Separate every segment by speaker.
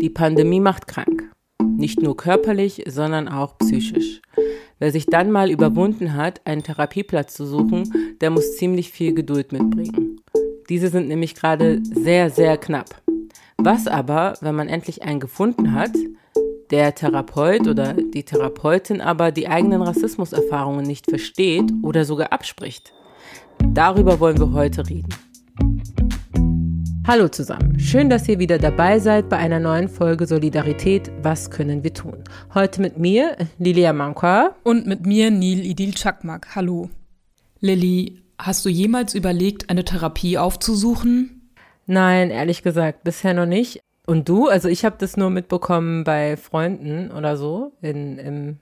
Speaker 1: Die Pandemie macht krank. Nicht nur körperlich, sondern auch psychisch. Wer sich dann mal überwunden hat, einen Therapieplatz zu suchen, der muss ziemlich viel Geduld mitbringen. Diese sind nämlich gerade sehr, sehr knapp. Was aber, wenn man endlich einen gefunden hat, der Therapeut oder die Therapeutin aber die eigenen Rassismuserfahrungen nicht versteht oder sogar abspricht? Darüber wollen wir heute reden. Hallo zusammen, schön, dass ihr wieder dabei seid bei einer neuen Folge Solidarität, was können wir tun? Heute mit mir, Lilia Mankwa.
Speaker 2: Und mit mir, Nil Idil Chakmak. Hallo. Lilly, hast du jemals überlegt, eine Therapie aufzusuchen?
Speaker 1: Nein, ehrlich gesagt, bisher noch nicht. Und du? Also ich habe das nur mitbekommen bei Freunden oder so, in, im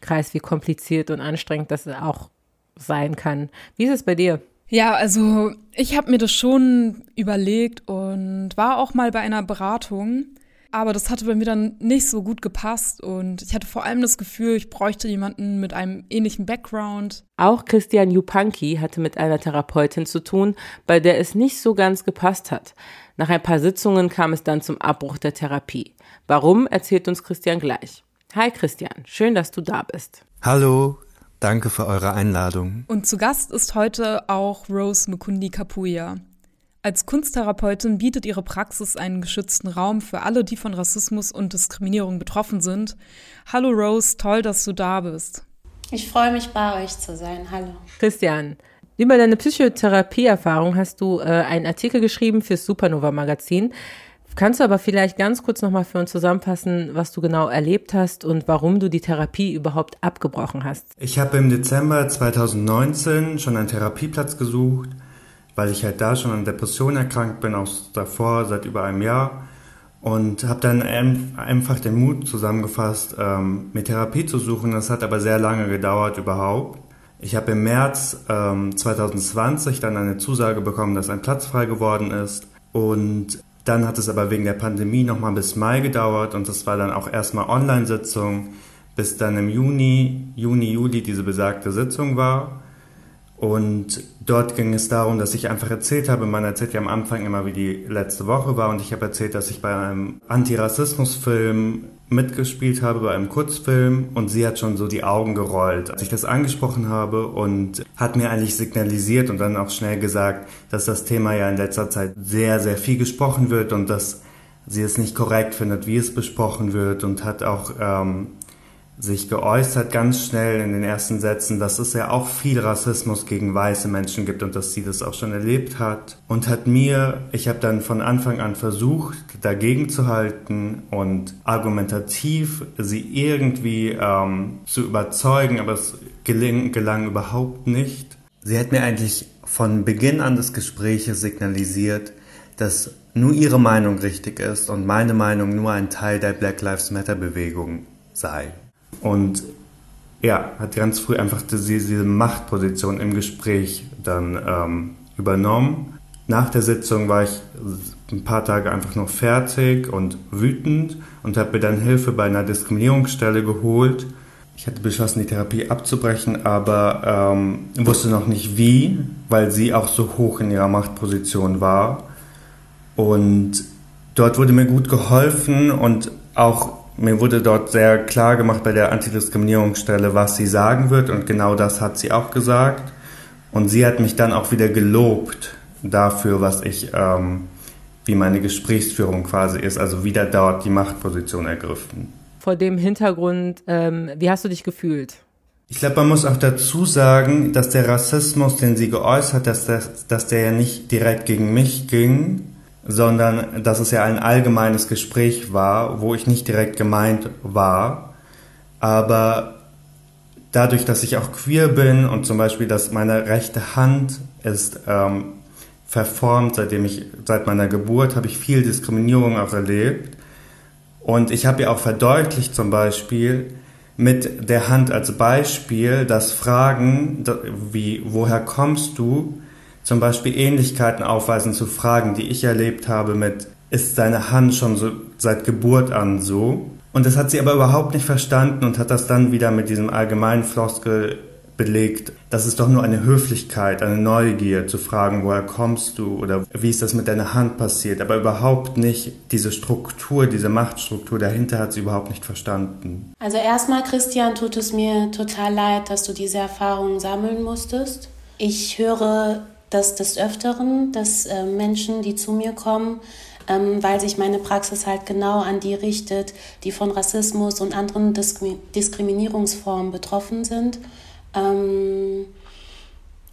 Speaker 1: Kreis, wie kompliziert und anstrengend das auch sein kann. Wie ist es bei dir?
Speaker 2: Ja, also ich habe mir das schon überlegt und war auch mal bei einer Beratung, aber das hatte bei mir dann nicht so gut gepasst und ich hatte vor allem das Gefühl, ich bräuchte jemanden mit einem ähnlichen Background.
Speaker 1: Auch Christian Jupanki hatte mit einer Therapeutin zu tun, bei der es nicht so ganz gepasst hat. Nach ein paar Sitzungen kam es dann zum Abbruch der Therapie. Warum, erzählt uns Christian gleich. Hi Christian, schön, dass du da bist.
Speaker 3: Hallo, Danke für eure Einladung.
Speaker 2: Und zu Gast ist heute auch Rose Mukundi Kapuya. Als Kunsttherapeutin bietet ihre Praxis einen geschützten Raum für alle, die von Rassismus und Diskriminierung betroffen sind. Hallo Rose, toll, dass du da bist.
Speaker 4: Ich freue mich, bei euch zu sein. Hallo.
Speaker 1: Christian, über deine Psychotherapieerfahrung hast du äh, einen Artikel geschrieben fürs Supernova Magazin. Kannst du aber vielleicht ganz kurz nochmal für uns zusammenfassen, was du genau erlebt hast und warum du die Therapie überhaupt abgebrochen hast?
Speaker 3: Ich habe im Dezember 2019 schon einen Therapieplatz gesucht, weil ich halt da schon an Depressionen erkrankt bin, auch davor seit über einem Jahr. Und habe dann einfach den Mut zusammengefasst, ähm, mir Therapie zu suchen. Das hat aber sehr lange gedauert überhaupt. Ich habe im März ähm, 2020 dann eine Zusage bekommen, dass ein Platz frei geworden ist. Und dann hat es aber wegen der Pandemie nochmal bis Mai gedauert und das war dann auch erstmal Online-Sitzung, bis dann im Juni, Juni, Juli diese besagte Sitzung war. Und dort ging es darum, dass ich einfach erzählt habe, man erzählt ja am Anfang immer, wie die letzte Woche war und ich habe erzählt, dass ich bei einem Antirassismusfilm mitgespielt habe bei einem Kurzfilm und sie hat schon so die Augen gerollt, als ich das angesprochen habe und hat mir eigentlich signalisiert und dann auch schnell gesagt, dass das Thema ja in letzter Zeit sehr, sehr viel gesprochen wird und dass sie es nicht korrekt findet, wie es besprochen wird und hat auch ähm, sich geäußert ganz schnell in den ersten Sätzen, dass es ja auch viel Rassismus gegen weiße Menschen gibt und dass sie das auch schon erlebt hat und hat mir, ich habe dann von Anfang an versucht, dagegen zu halten und argumentativ sie irgendwie ähm, zu überzeugen, aber es geling, gelang überhaupt nicht. Sie hat mir eigentlich von Beginn an des Gespräches signalisiert, dass nur ihre Meinung richtig ist und meine Meinung nur ein Teil der Black Lives Matter Bewegung sei. Und ja, hat ganz früh einfach diese, diese Machtposition im Gespräch dann ähm, übernommen. Nach der Sitzung war ich ein paar Tage einfach noch fertig und wütend und habe mir dann Hilfe bei einer Diskriminierungsstelle geholt. Ich hatte beschlossen, die Therapie abzubrechen, aber ähm, wusste noch nicht wie, weil sie auch so hoch in ihrer Machtposition war. Und dort wurde mir gut geholfen und auch mir wurde dort sehr klar gemacht bei der Antidiskriminierungsstelle, was sie sagen wird und genau das hat sie auch gesagt. Und sie hat mich dann auch wieder gelobt dafür, was ich, ähm, wie meine Gesprächsführung quasi ist, also wieder dort die Machtposition ergriffen.
Speaker 1: Vor dem Hintergrund, ähm, wie hast du dich gefühlt?
Speaker 3: Ich glaube, man muss auch dazu sagen, dass der Rassismus, den sie geäußert hat, dass, dass der ja nicht direkt gegen mich ging, sondern dass es ja ein allgemeines Gespräch war, wo ich nicht direkt gemeint war, aber dadurch, dass ich auch queer bin und zum Beispiel, dass meine rechte Hand ist ähm, verformt, seitdem ich seit meiner Geburt habe ich viel Diskriminierung auch erlebt. Und ich habe ja auch verdeutlicht zum Beispiel mit der Hand als Beispiel, dass Fragen wie woher kommst du zum Beispiel Ähnlichkeiten aufweisen zu Fragen, die ich erlebt habe mit, ist deine Hand schon so seit Geburt an so? Und das hat sie aber überhaupt nicht verstanden und hat das dann wieder mit diesem allgemeinen Floskel belegt, das ist doch nur eine Höflichkeit, eine Neugier zu fragen, woher kommst du oder wie ist das mit deiner Hand passiert, aber überhaupt nicht diese Struktur, diese Machtstruktur dahinter hat sie überhaupt nicht verstanden.
Speaker 4: Also erstmal, Christian, tut es mir total leid, dass du diese Erfahrungen sammeln musstest. Ich höre das des Öfteren, dass äh, Menschen, die zu mir kommen, ähm, weil sich meine Praxis halt genau an die richtet, die von Rassismus und anderen Diskriminierungsformen betroffen sind. Ähm,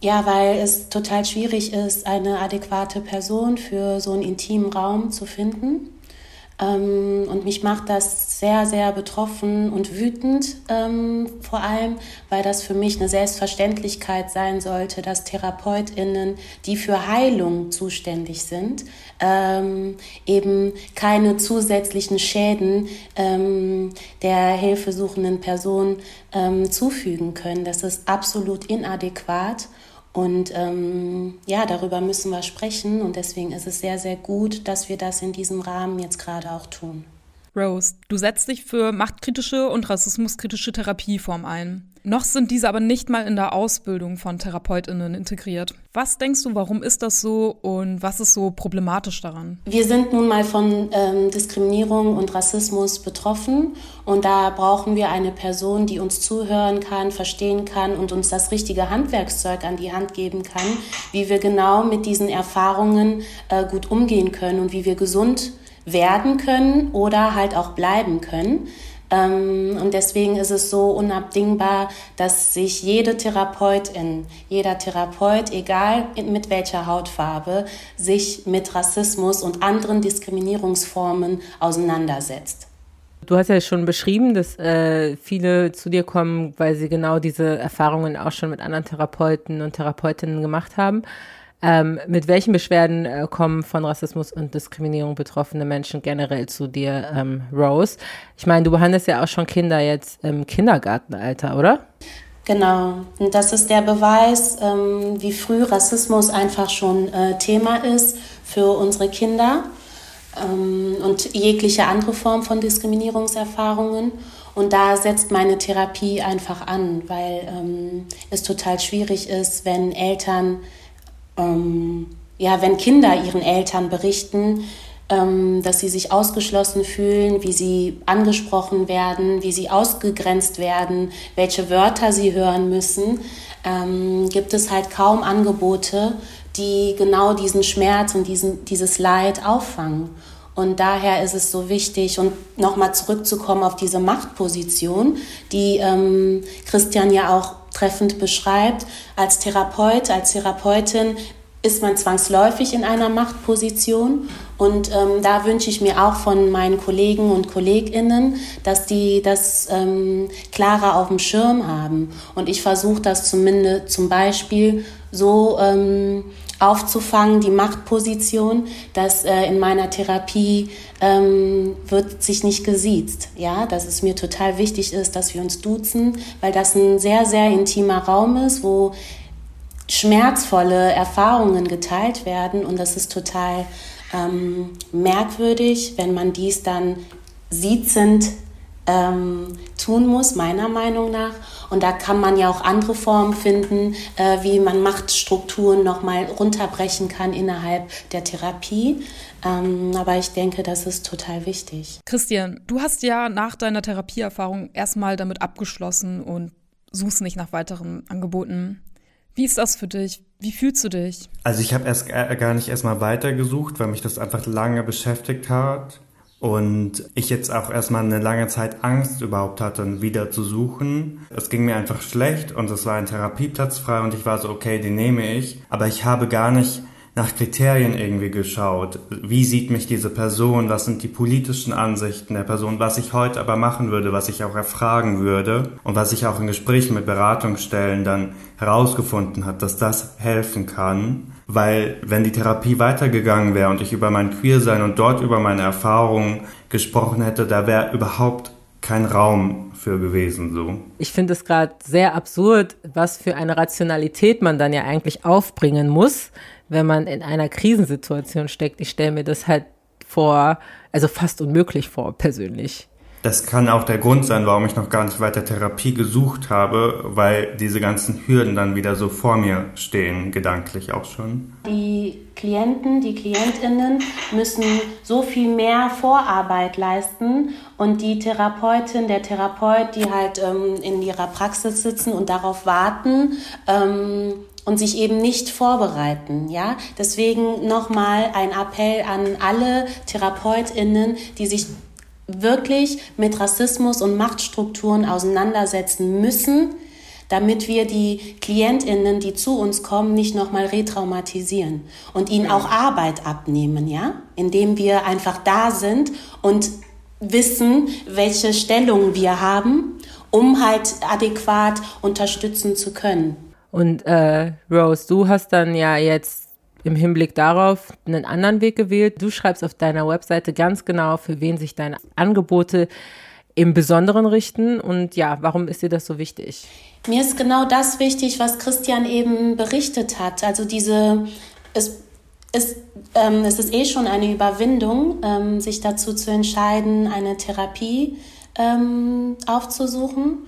Speaker 4: ja, weil es total schwierig ist, eine adäquate Person für so einen intimen Raum zu finden. Ähm, und mich macht das sehr, sehr betroffen und wütend, ähm, vor allem, weil das für mich eine Selbstverständlichkeit sein sollte, dass TherapeutInnen, die für Heilung zuständig sind, ähm, eben keine zusätzlichen Schäden der hilfesuchenden Person zufügen können. Das ist absolut inadäquat. Und ähm, ja, darüber müssen wir sprechen und deswegen ist es sehr, sehr gut, dass wir das in diesem Rahmen jetzt gerade auch tun.
Speaker 2: Rose, du setzt dich für machtkritische und rassismuskritische Therapieformen ein. Noch sind diese aber nicht mal in der Ausbildung von TherapeutInnen integriert. Was denkst du, warum ist das so und was ist so problematisch daran?
Speaker 4: Wir sind nun mal von ähm, Diskriminierung und Rassismus betroffen und da brauchen wir eine Person, die uns zuhören kann, verstehen kann und uns das richtige Handwerkszeug an die Hand geben kann, wie wir genau mit diesen Erfahrungen äh, gut umgehen können und wie wir gesund werden können oder halt auch bleiben können. Ähm, und deswegen ist es so unabdingbar, dass sich jede Therapeutin, jeder Therapeut, egal mit welcher Hautfarbe, sich mit Rassismus und anderen Diskriminierungsformen auseinandersetzt.
Speaker 1: Du hast ja schon beschrieben, dass äh, viele zu dir kommen, weil sie genau diese Erfahrungen auch schon mit anderen Therapeuten und Therapeutinnen gemacht haben. Ähm, mit welchen Beschwerden äh, kommen von Rassismus und Diskriminierung betroffene Menschen generell zu dir, ähm, Rose? Ich meine, du behandelst ja auch schon Kinder jetzt im Kindergartenalter, oder?
Speaker 4: Genau, und das ist der Beweis, ähm, wie früh Rassismus einfach schon äh, Thema ist für unsere Kinder ähm, und jegliche andere Form von Diskriminierungserfahrungen. Und da setzt meine Therapie einfach an, weil ähm, es total schwierig ist, wenn Eltern ähm, ja, wenn Kinder ihren Eltern berichten, ähm, dass sie sich ausgeschlossen fühlen, wie sie angesprochen werden, wie sie ausgegrenzt werden, welche Wörter sie hören müssen, ähm, gibt es halt kaum Angebote, die genau diesen Schmerz und diesen, dieses Leid auffangen. Und daher ist es so wichtig, und nochmal zurückzukommen auf diese Machtposition, die ähm, Christian ja auch treffend beschreibt. Als Therapeut, als Therapeutin ist man zwangsläufig in einer Machtposition. Und ähm, da wünsche ich mir auch von meinen Kollegen und Kolleginnen, dass die das ähm, klarer auf dem Schirm haben. Und ich versuche das zumindest zum Beispiel so ähm, aufzufangen, die Machtposition, dass äh, in meiner Therapie ähm, wird sich nicht gesiezt. Ja, dass es mir total wichtig ist, dass wir uns duzen, weil das ein sehr, sehr intimer Raum ist, wo schmerzvolle Erfahrungen geteilt werden und das ist total ähm, merkwürdig, wenn man dies dann siezend ähm, tun muss, meiner Meinung nach. Und da kann man ja auch andere Formen finden, äh, wie man Machtstrukturen nochmal runterbrechen kann innerhalb der Therapie. Ähm, aber ich denke, das ist total wichtig.
Speaker 2: Christian, du hast ja nach deiner Therapieerfahrung erstmal damit abgeschlossen und suchst nicht nach weiteren Angeboten. Wie ist das für dich? Wie fühlst du dich?
Speaker 3: Also ich habe erst gar nicht erstmal weitergesucht, weil mich das einfach lange beschäftigt hat. Und ich jetzt auch erstmal eine lange Zeit Angst überhaupt hatte, wieder zu suchen. Es ging mir einfach schlecht und es war ein Therapieplatz frei und ich war so, okay, den nehme ich. Aber ich habe gar nicht nach Kriterien irgendwie geschaut. Wie sieht mich diese Person? Was sind die politischen Ansichten der Person? Was ich heute aber machen würde, was ich auch erfragen würde und was ich auch in Gesprächen mit Beratungsstellen dann herausgefunden hat, dass das helfen kann. Weil wenn die Therapie weitergegangen wäre und ich über mein Queersein und dort über meine Erfahrungen gesprochen hätte, da wäre überhaupt kein Raum für gewesen so.
Speaker 1: Ich finde es gerade sehr absurd, was für eine Rationalität man dann ja eigentlich aufbringen muss, wenn man in einer Krisensituation steckt. Ich stelle mir das halt vor, also fast unmöglich vor, persönlich.
Speaker 3: Das kann auch der Grund sein, warum ich noch gar nicht weiter Therapie gesucht habe, weil diese ganzen Hürden dann wieder so vor mir stehen, gedanklich auch schon.
Speaker 4: Die Klienten, die Klientinnen müssen so viel mehr Vorarbeit leisten und die Therapeutin, der Therapeut, die halt ähm, in ihrer Praxis sitzen und darauf warten, ähm, und sich eben nicht vorbereiten, ja? Deswegen nochmal ein Appell an alle Therapeutinnen, die sich wirklich mit Rassismus und Machtstrukturen auseinandersetzen müssen, damit wir die Klientinnen, die zu uns kommen, nicht nochmal retraumatisieren und ihnen auch Arbeit abnehmen, ja, indem wir einfach da sind und wissen, welche Stellung wir haben, um halt adäquat unterstützen zu können.
Speaker 1: Und äh, Rose, du hast dann ja jetzt im Hinblick darauf einen anderen Weg gewählt. Du schreibst auf deiner Webseite ganz genau, für wen sich deine Angebote im Besonderen richten. Und ja, warum ist dir das so wichtig?
Speaker 4: Mir ist genau das wichtig, was Christian eben berichtet hat. Also diese, es, es, ähm, es ist eh schon eine Überwindung, ähm, sich dazu zu entscheiden, eine Therapie ähm, aufzusuchen.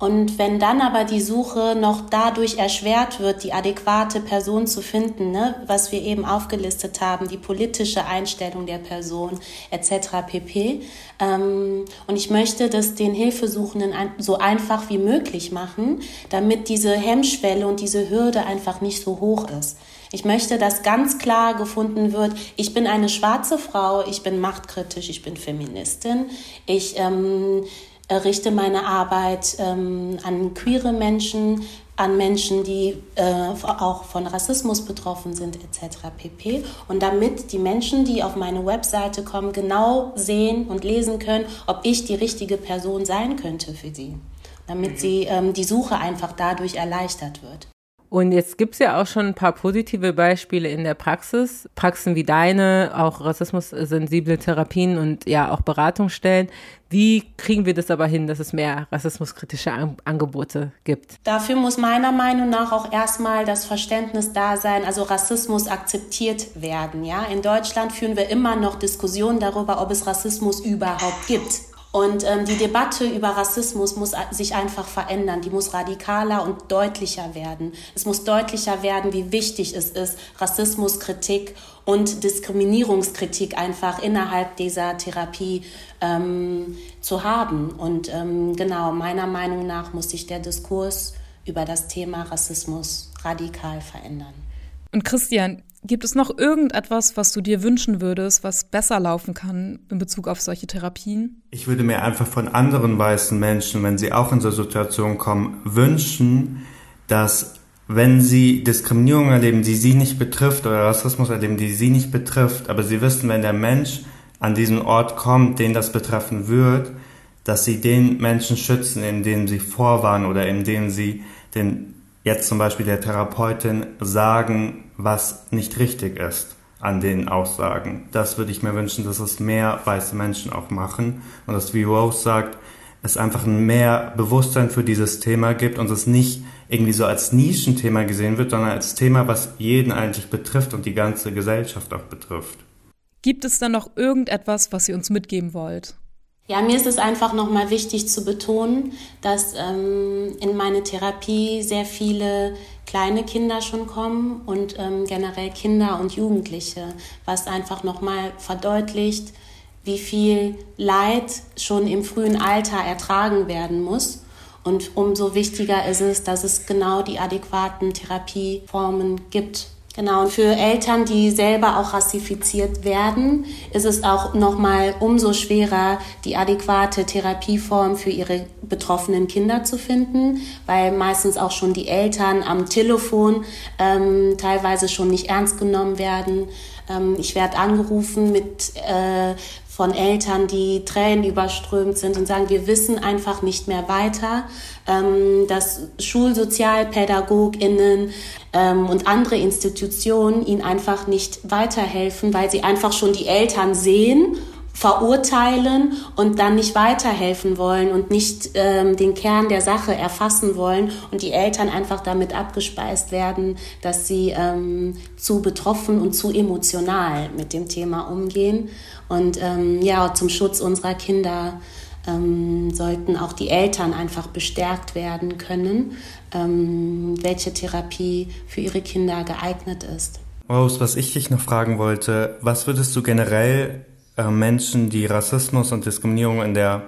Speaker 4: Und wenn dann aber die Suche noch dadurch erschwert wird, die adäquate Person zu finden, ne, was wir eben aufgelistet haben, die politische Einstellung der Person etc. pp. Ähm, und ich möchte das den Hilfesuchenden ein, so einfach wie möglich machen, damit diese Hemmschwelle und diese Hürde einfach nicht so hoch ist. Ich möchte, dass ganz klar gefunden wird, ich bin eine schwarze Frau, ich bin machtkritisch, ich bin Feministin, ich ähm, richte meine Arbeit ähm, an queere Menschen, an Menschen, die äh, auch von Rassismus betroffen sind, etc. pp. Und damit die Menschen, die auf meine Webseite kommen, genau sehen und lesen können, ob ich die richtige Person sein könnte für sie. Damit sie ähm, die Suche einfach dadurch erleichtert wird.
Speaker 1: Und jetzt gibt es ja auch schon ein paar positive Beispiele in der Praxis. Praxen wie deine, auch rassismussensible Therapien und ja auch Beratungsstellen. Wie kriegen wir das aber hin, dass es mehr rassismuskritische Angebote gibt?
Speaker 4: Dafür muss meiner Meinung nach auch erstmal das Verständnis da sein, also Rassismus akzeptiert werden. Ja? In Deutschland führen wir immer noch Diskussionen darüber, ob es Rassismus überhaupt gibt. Und ähm, die Debatte über Rassismus muss sich einfach verändern. Die muss radikaler und deutlicher werden. Es muss deutlicher werden, wie wichtig es ist, Rassismuskritik und Diskriminierungskritik einfach innerhalb dieser Therapie ähm, zu haben. Und ähm, genau, meiner Meinung nach muss sich der Diskurs über das Thema Rassismus radikal verändern.
Speaker 2: Und Christian, Gibt es noch irgendetwas, was du dir wünschen würdest, was besser laufen kann in Bezug auf solche Therapien?
Speaker 3: Ich würde mir einfach von anderen weißen Menschen, wenn sie auch in so Situationen kommen, wünschen, dass wenn sie Diskriminierung erleben, die sie nicht betrifft, oder Rassismus erleben, die sie nicht betrifft, aber sie wissen, wenn der Mensch an diesen Ort kommt, den das betreffen wird, dass sie den Menschen schützen, indem sie vorwarnen oder indem sie den jetzt zum Beispiel der Therapeutin sagen, was nicht richtig ist an den Aussagen. Das würde ich mir wünschen, dass es mehr weiße Menschen auch machen und dass, wie Rose sagt, es einfach mehr Bewusstsein für dieses Thema gibt und es nicht irgendwie so als Nischenthema gesehen wird, sondern als Thema, was jeden eigentlich betrifft und die ganze Gesellschaft auch betrifft.
Speaker 2: Gibt es dann noch irgendetwas, was ihr uns mitgeben wollt?
Speaker 4: Ja, mir ist es einfach nochmal wichtig zu betonen, dass ähm, in meine Therapie sehr viele kleine Kinder schon kommen und ähm, generell Kinder und Jugendliche, was einfach nochmal verdeutlicht, wie viel Leid schon im frühen Alter ertragen werden muss. Und umso wichtiger ist es, dass es genau die adäquaten Therapieformen gibt. Genau, und für Eltern, die selber auch rassifiziert werden, ist es auch nochmal umso schwerer, die adäquate Therapieform für ihre betroffenen Kinder zu finden, weil meistens auch schon die Eltern am Telefon ähm, teilweise schon nicht ernst genommen werden. Ähm, ich werde angerufen mit äh, von Eltern, die Tränen überströmt sind und sagen, wir wissen einfach nicht mehr weiter, ähm, dass Schulsozialpädagoginnen ähm, und andere Institutionen ihnen einfach nicht weiterhelfen, weil sie einfach schon die Eltern sehen verurteilen und dann nicht weiterhelfen wollen und nicht ähm, den Kern der Sache erfassen wollen und die Eltern einfach damit abgespeist werden, dass sie ähm, zu betroffen und zu emotional mit dem Thema umgehen. Und ähm, ja, zum Schutz unserer Kinder ähm, sollten auch die Eltern einfach bestärkt werden können, ähm, welche Therapie für ihre Kinder geeignet ist.
Speaker 3: Rose, was ich dich noch fragen wollte, was würdest du generell Menschen, die Rassismus und Diskriminierung in der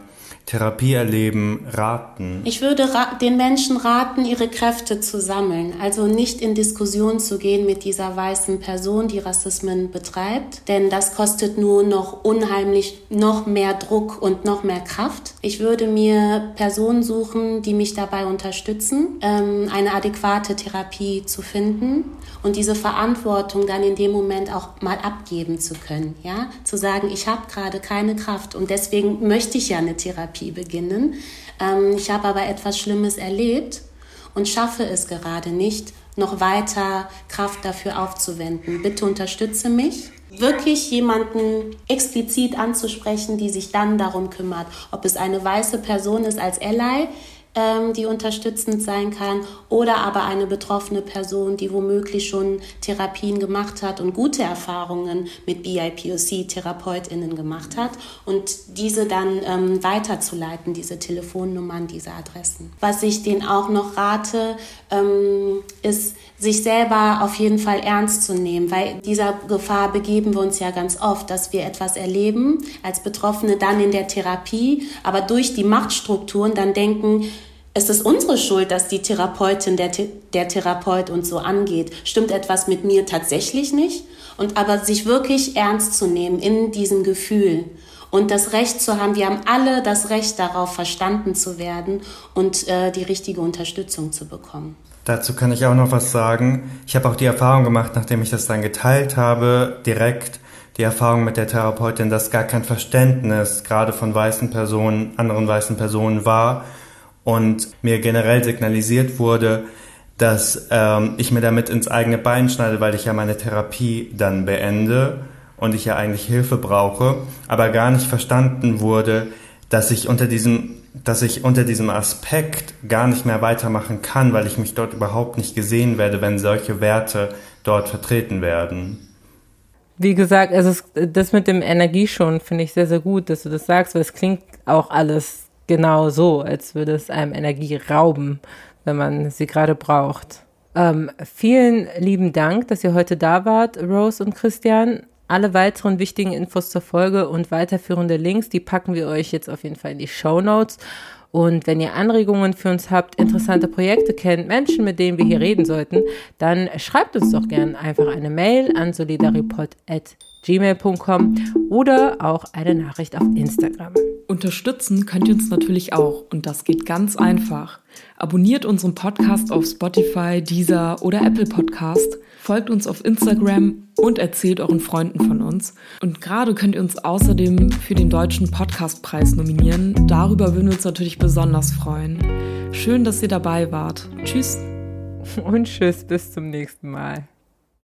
Speaker 3: Therapie erleben, raten?
Speaker 4: Ich würde ra den Menschen raten, ihre Kräfte zu sammeln. Also nicht in Diskussion zu gehen mit dieser weißen Person, die Rassismen betreibt. Denn das kostet nur noch unheimlich noch mehr Druck und noch mehr Kraft. Ich würde mir Personen suchen, die mich dabei unterstützen, ähm, eine adäquate Therapie zu finden und diese Verantwortung dann in dem Moment auch mal abgeben zu können. Ja? Zu sagen, ich habe gerade keine Kraft und deswegen möchte ich ja eine Therapie Therapie beginnen. Ähm, ich habe aber etwas Schlimmes erlebt und schaffe es gerade nicht, noch weiter Kraft dafür aufzuwenden. Bitte unterstütze mich. Wirklich jemanden explizit anzusprechen, die sich dann darum kümmert, ob es eine weiße Person ist als Ally, ähm, die unterstützend sein kann oder aber eine betroffene Person, die womöglich schon Therapien gemacht hat und gute Erfahrungen mit BIPOC-TherapeutInnen gemacht hat und diese dann ähm, weiterzuleiten, diese Telefonnummern, diese Adressen. Was ich denen auch noch rate, ähm, ist, sich selber auf jeden Fall ernst zu nehmen, weil dieser Gefahr begeben wir uns ja ganz oft, dass wir etwas erleben als Betroffene dann in der Therapie, aber durch die Machtstrukturen dann denken, es ist unsere Schuld, dass die Therapeutin, der, der Therapeut uns so angeht. Stimmt etwas mit mir tatsächlich nicht? Und aber sich wirklich ernst zu nehmen in diesem Gefühl und das Recht zu haben, wir haben alle das Recht darauf, verstanden zu werden und äh, die richtige Unterstützung zu bekommen.
Speaker 3: Dazu kann ich auch noch was sagen. Ich habe auch die Erfahrung gemacht, nachdem ich das dann geteilt habe, direkt die Erfahrung mit der Therapeutin, dass gar kein Verständnis gerade von weißen Personen, anderen weißen Personen war und mir generell signalisiert wurde, dass ähm, ich mir damit ins eigene Bein schneide, weil ich ja meine Therapie dann beende und ich ja eigentlich Hilfe brauche, aber gar nicht verstanden wurde, dass ich unter diesem dass ich unter diesem Aspekt gar nicht mehr weitermachen kann, weil ich mich dort überhaupt nicht gesehen werde, wenn solche Werte dort vertreten werden.
Speaker 1: Wie gesagt, also das mit dem Energie schon finde ich sehr, sehr gut, dass du das sagst, weil es klingt auch alles genau so, als würde es einem Energie rauben, wenn man sie gerade braucht. Ähm, vielen lieben Dank, dass ihr heute da wart, Rose und Christian. Alle weiteren wichtigen Infos zur Folge und weiterführende Links, die packen wir euch jetzt auf jeden Fall in die Show Notes. Und wenn ihr Anregungen für uns habt, interessante Projekte kennt, Menschen, mit denen wir hier reden sollten, dann schreibt uns doch gerne einfach eine Mail an solidaripod.gmail.com oder auch eine Nachricht auf Instagram.
Speaker 2: Unterstützen könnt ihr uns natürlich auch und das geht ganz einfach. Abonniert unseren Podcast auf Spotify, Deezer oder Apple Podcast, folgt uns auf Instagram und erzählt euren Freunden von uns. Und gerade könnt ihr uns außerdem für den Deutschen Podcastpreis nominieren. Darüber würden wir uns natürlich besonders freuen. Schön, dass ihr dabei wart. Tschüss.
Speaker 1: Und tschüss, bis zum nächsten Mal.